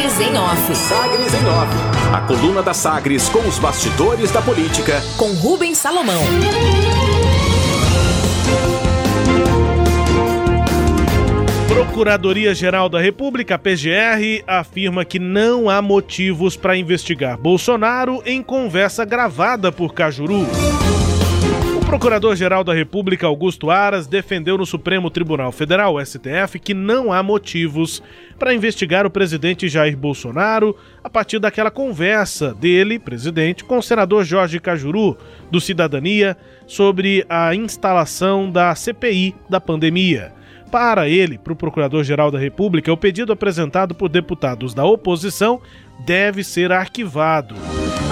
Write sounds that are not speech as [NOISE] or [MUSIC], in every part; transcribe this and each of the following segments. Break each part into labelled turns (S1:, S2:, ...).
S1: Sagres em Off.
S2: Sagres em Off. A coluna da Sagres com os bastidores da política.
S1: Com Rubens Salomão.
S3: Procuradoria-Geral da República, PGR, afirma que não há motivos para investigar Bolsonaro em conversa gravada por Cajuru. Procurador-Geral da República Augusto Aras defendeu no Supremo Tribunal Federal, STF, que não há motivos para investigar o presidente Jair Bolsonaro a partir daquela conversa dele, presidente, com o senador Jorge Cajuru, do Cidadania, sobre a instalação da CPI da pandemia. Para ele, para o Procurador-Geral da República, o pedido apresentado por deputados da oposição deve ser arquivado.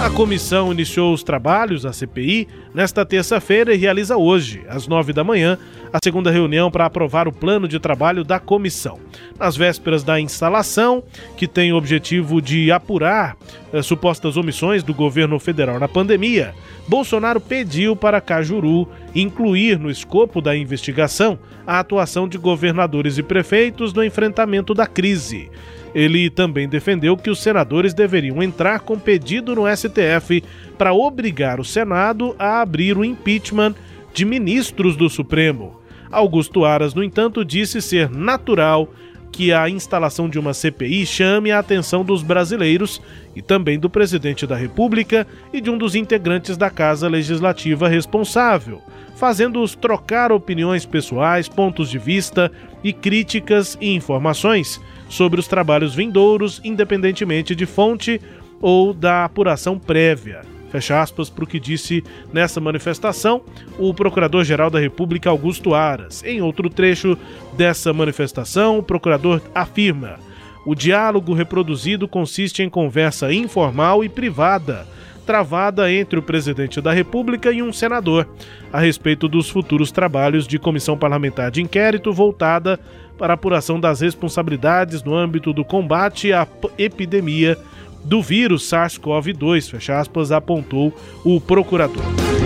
S3: A comissão iniciou os trabalhos, a CPI, nesta terça-feira e realiza hoje, às nove da manhã, a segunda reunião para aprovar o plano de trabalho da comissão. Nas vésperas da instalação, que tem o objetivo de apurar eh, supostas omissões do governo federal na pandemia, Bolsonaro pediu para Cajuru incluir no escopo da investigação a atuação de governadores e prefeitos no enfrentamento da crise. Ele também defendeu que os senadores deveriam entrar com pedido no STF para obrigar o Senado a abrir o impeachment de ministros do Supremo. Augusto Aras, no entanto, disse ser natural que a instalação de uma CPI chame a atenção dos brasileiros e também do presidente da República e de um dos integrantes da Casa Legislativa responsável, fazendo-os trocar opiniões pessoais, pontos de vista e críticas e informações sobre os trabalhos vindouros, independentemente de fonte ou da apuração prévia. Fecha aspas para o que disse nessa manifestação o Procurador-Geral da República Augusto Aras. Em outro trecho dessa manifestação, o procurador afirma: o diálogo reproduzido consiste em conversa informal e privada, travada entre o presidente da República e um senador, a respeito dos futuros trabalhos de comissão parlamentar de inquérito voltada para apuração das responsabilidades no âmbito do combate à epidemia do vírus SARS-CoV-2, fecha aspas, apontou o procurador.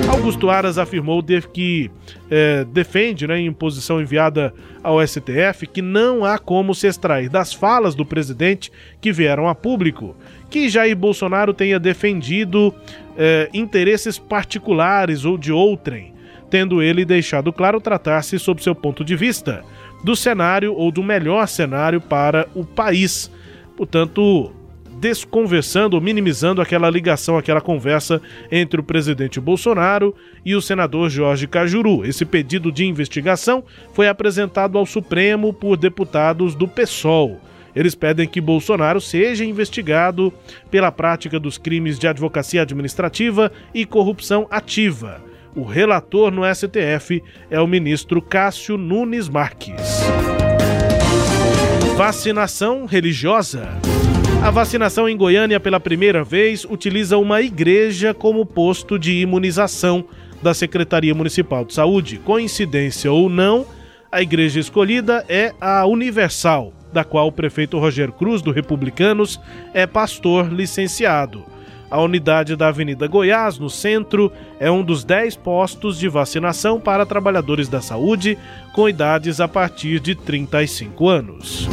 S3: Augusto Aras afirmou que é, defende, né, em posição enviada ao STF, que não há como se extrair das falas do presidente que vieram a público que Jair Bolsonaro tenha defendido é, interesses particulares ou de outrem, tendo ele deixado claro tratar-se, sob seu ponto de vista, do cenário ou do melhor cenário para o país. Portanto, desconversando ou minimizando aquela ligação, aquela conversa entre o presidente Bolsonaro e o senador Jorge Cajuru. Esse pedido de investigação foi apresentado ao Supremo por deputados do PSOL. Eles pedem que Bolsonaro seja investigado pela prática dos crimes de advocacia administrativa e corrupção ativa. O relator no STF é o ministro Cássio Nunes Marques. Vacinação religiosa. A vacinação em Goiânia pela primeira vez utiliza uma igreja como posto de imunização da Secretaria Municipal de Saúde. Coincidência ou não, a igreja escolhida é a Universal, da qual o prefeito Roger Cruz, do Republicanos, é pastor licenciado. A unidade da Avenida Goiás, no centro, é um dos 10 postos de vacinação para trabalhadores da saúde com idades a partir de 35 anos.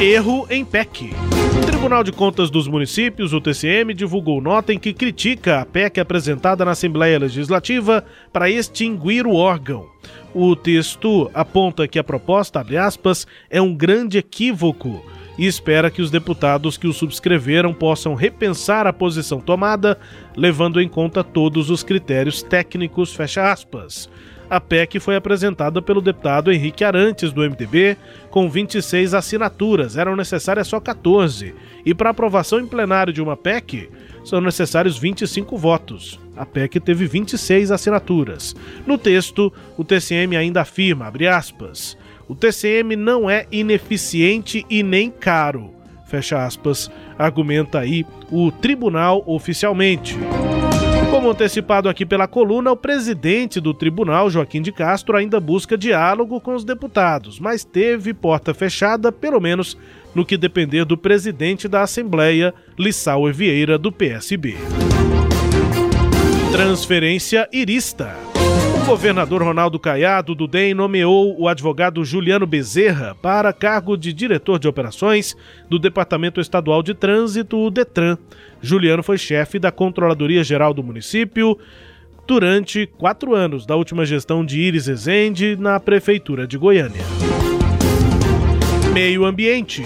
S3: Erro em PEC. O Tribunal de Contas dos Municípios, o TCM, divulgou nota em que critica a PEC apresentada na Assembleia Legislativa para extinguir o órgão. O texto aponta que a proposta, abre aspas, é um grande equívoco e espera que os deputados que o subscreveram possam repensar a posição tomada, levando em conta todos os critérios técnicos, fecha aspas. A PEC foi apresentada pelo deputado Henrique Arantes, do MDB, com 26 assinaturas, eram necessárias só 14, e para aprovação em plenário de uma PEC, são necessários 25 votos. A PEC teve 26 assinaturas. No texto, o TCM ainda afirma, abre aspas, o TCM não é ineficiente e nem caro. Fecha aspas, argumenta aí o tribunal oficialmente. Como antecipado aqui pela coluna, o presidente do tribunal, Joaquim de Castro, ainda busca diálogo com os deputados, mas teve porta fechada, pelo menos no que depender do presidente da Assembleia, Lissau Vieira, do PSB. Transferência Irista. Governador Ronaldo Caiado do DEM nomeou o advogado Juliano Bezerra para cargo de diretor de operações do Departamento Estadual de Trânsito, o DETRAN. Juliano foi chefe da Controladoria Geral do município durante quatro anos da última gestão de Iris Ezende na Prefeitura de Goiânia. Meio Ambiente.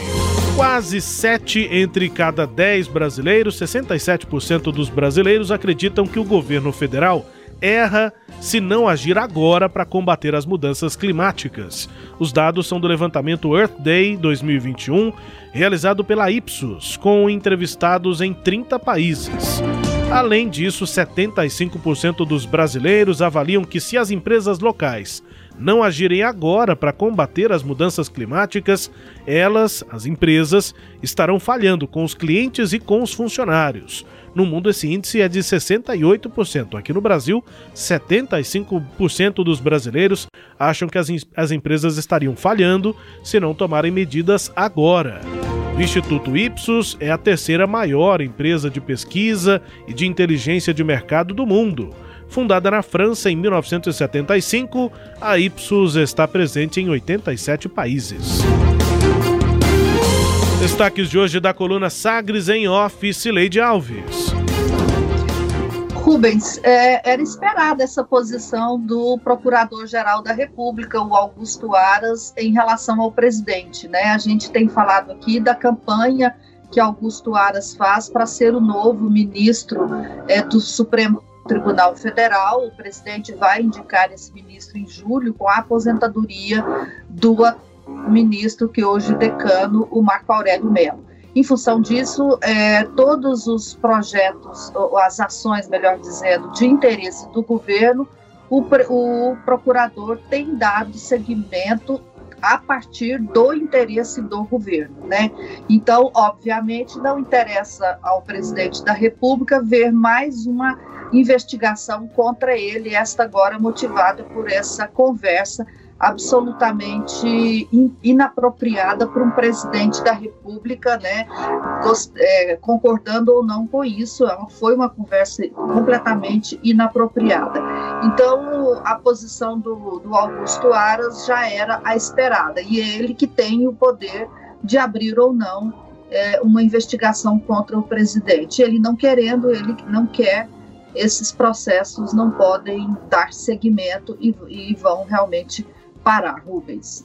S3: Quase 7 entre cada 10 brasileiros, 67% dos brasileiros acreditam que o governo federal erra se não agir agora para combater as mudanças climáticas. Os dados são do levantamento Earth Day 2021, realizado pela Ipsos, com entrevistados em 30 países. Além disso, 75% dos brasileiros avaliam que se as empresas locais não agirem agora para combater as mudanças climáticas, elas, as empresas, estarão falhando com os clientes e com os funcionários. No mundo, esse índice é de 68%. Aqui no Brasil, 75% dos brasileiros acham que as, as empresas estariam falhando se não tomarem medidas agora. O Instituto Ipsos é a terceira maior empresa de pesquisa e de inteligência de mercado do mundo. Fundada na França em 1975, a Ipsos está presente em 87 países. Destaques de hoje da coluna Sagres em Office, Leide Alves.
S4: Rubens, é, era esperada essa posição do Procurador-Geral da República, o Augusto Aras, em relação ao presidente. Né? A gente tem falado aqui da campanha que Augusto Aras faz para ser o novo ministro é, do Supremo Tribunal Federal. O presidente vai indicar esse ministro em julho com a aposentadoria do ministro que hoje decano, o Marco Aurélio Mello. Em função disso, é, todos os projetos, ou as ações, melhor dizendo, de interesse do governo, o, o procurador tem dado seguimento a partir do interesse do governo, né? Então, obviamente, não interessa ao presidente da República ver mais uma investigação contra ele, esta agora motivada por essa conversa absolutamente inapropriada para um presidente da República, né, é, concordando ou não com isso, ela foi uma conversa completamente inapropriada. Então, a posição do, do Augusto Aras já era a esperada, e é ele que tem o poder de abrir ou não é, uma investigação contra o presidente. Ele não querendo, ele não quer esses processos não podem dar seguimento e, e vão realmente parar, Rubens.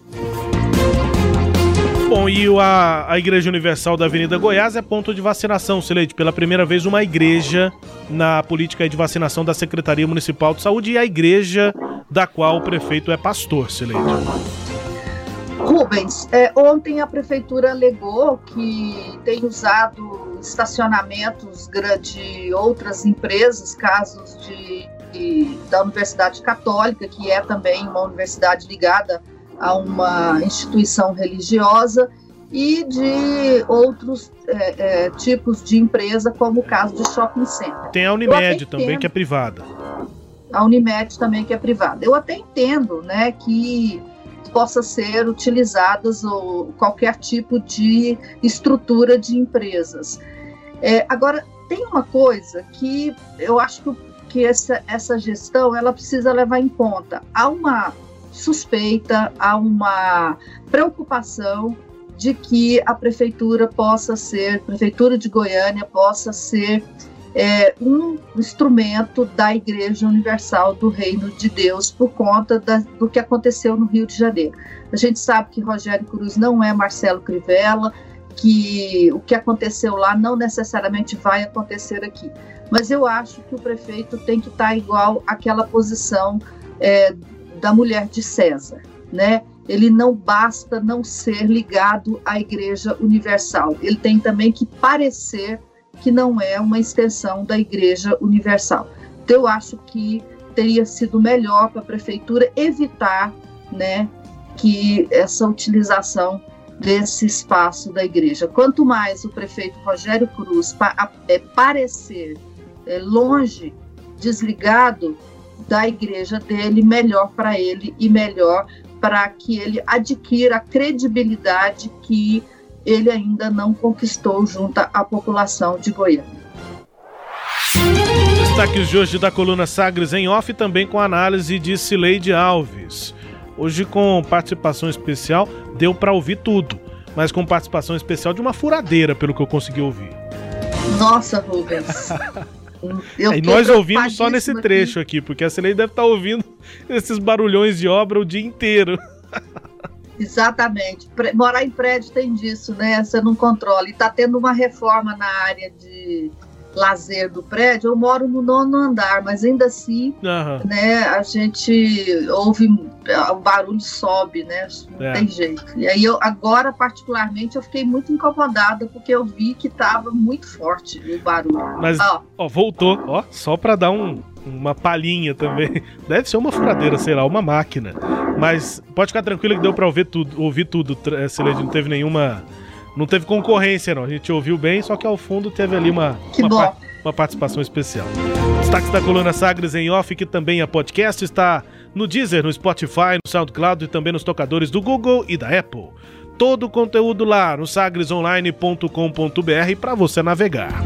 S3: Bom, e a, a Igreja Universal da Avenida Goiás é ponto de vacinação, Sileide. Pela primeira vez, uma igreja na política de vacinação da Secretaria Municipal de Saúde e a igreja da qual o prefeito é pastor, Sileide.
S4: Rubens, é, ontem a prefeitura alegou que tem usado estacionamentos de outras empresas, casos de da Universidade Católica, que é também uma universidade ligada a uma instituição religiosa, e de outros é, é, tipos de empresa, como o caso de shopping center.
S3: Tem a Unimed também, entendo, que é privada.
S4: A Unimed também, que é privada. Eu até entendo né, que possa ser utilizadas ou qualquer tipo de estrutura de empresas. É, agora, tem uma coisa que eu acho que que essa, essa gestão ela precisa levar em conta. Há uma suspeita, há uma preocupação de que a prefeitura possa ser, a prefeitura de Goiânia possa ser é, um instrumento da Igreja Universal do Reino de Deus por conta da, do que aconteceu no Rio de Janeiro. A gente sabe que Rogério Cruz não é Marcelo Crivella, que o que aconteceu lá não necessariamente vai acontecer aqui. Mas eu acho que o prefeito tem que estar igual àquela posição é, da mulher de César, né? Ele não basta não ser ligado à Igreja Universal, ele tem também que parecer que não é uma extensão da Igreja Universal. Então, eu acho que teria sido melhor para a prefeitura evitar, né, que essa utilização desse espaço da igreja. Quanto mais o prefeito Rogério Cruz pa é, parecer é, longe, desligado da igreja dele, melhor para ele e melhor para que ele adquira a credibilidade que ele ainda não conquistou junto à população de Goiânia.
S3: Destaques de hoje da coluna Sagres em off também com análise de Cileide Alves. Hoje com participação especial, deu para ouvir tudo, mas com participação especial de uma furadeira, pelo que eu consegui ouvir.
S4: Nossa, Rubens. [LAUGHS]
S3: Eu e nós ouvimos só nesse trecho aqui, porque a Cileide deve estar tá ouvindo [LAUGHS] esses barulhões de obra o dia inteiro.
S4: Exatamente. Morar em prédio tem disso, né? Você não controla. E está tendo uma reforma na área de lazer do prédio, eu moro no nono andar, mas ainda assim, uhum. né, a gente ouve, o barulho sobe, né, não é. tem jeito. E aí eu, agora, particularmente, eu fiquei muito incomodada, porque eu vi que estava muito forte o barulho.
S3: Mas, ó, ó voltou, ó, só para dar um, uma palhinha também. Deve ser uma furadeira, sei lá, uma máquina. Mas pode ficar tranquilo que deu para ouvir tudo, ouvir tudo, Celeste, não teve nenhuma não teve concorrência, não. A gente ouviu bem, só que ao fundo teve ali uma, uma, uma, participação especial. Destaques da coluna Sagres em off, que também é podcast, está no Deezer, no Spotify, no SoundCloud e também nos tocadores do Google e da Apple. Todo o conteúdo lá no sagresonline.com.br para você navegar.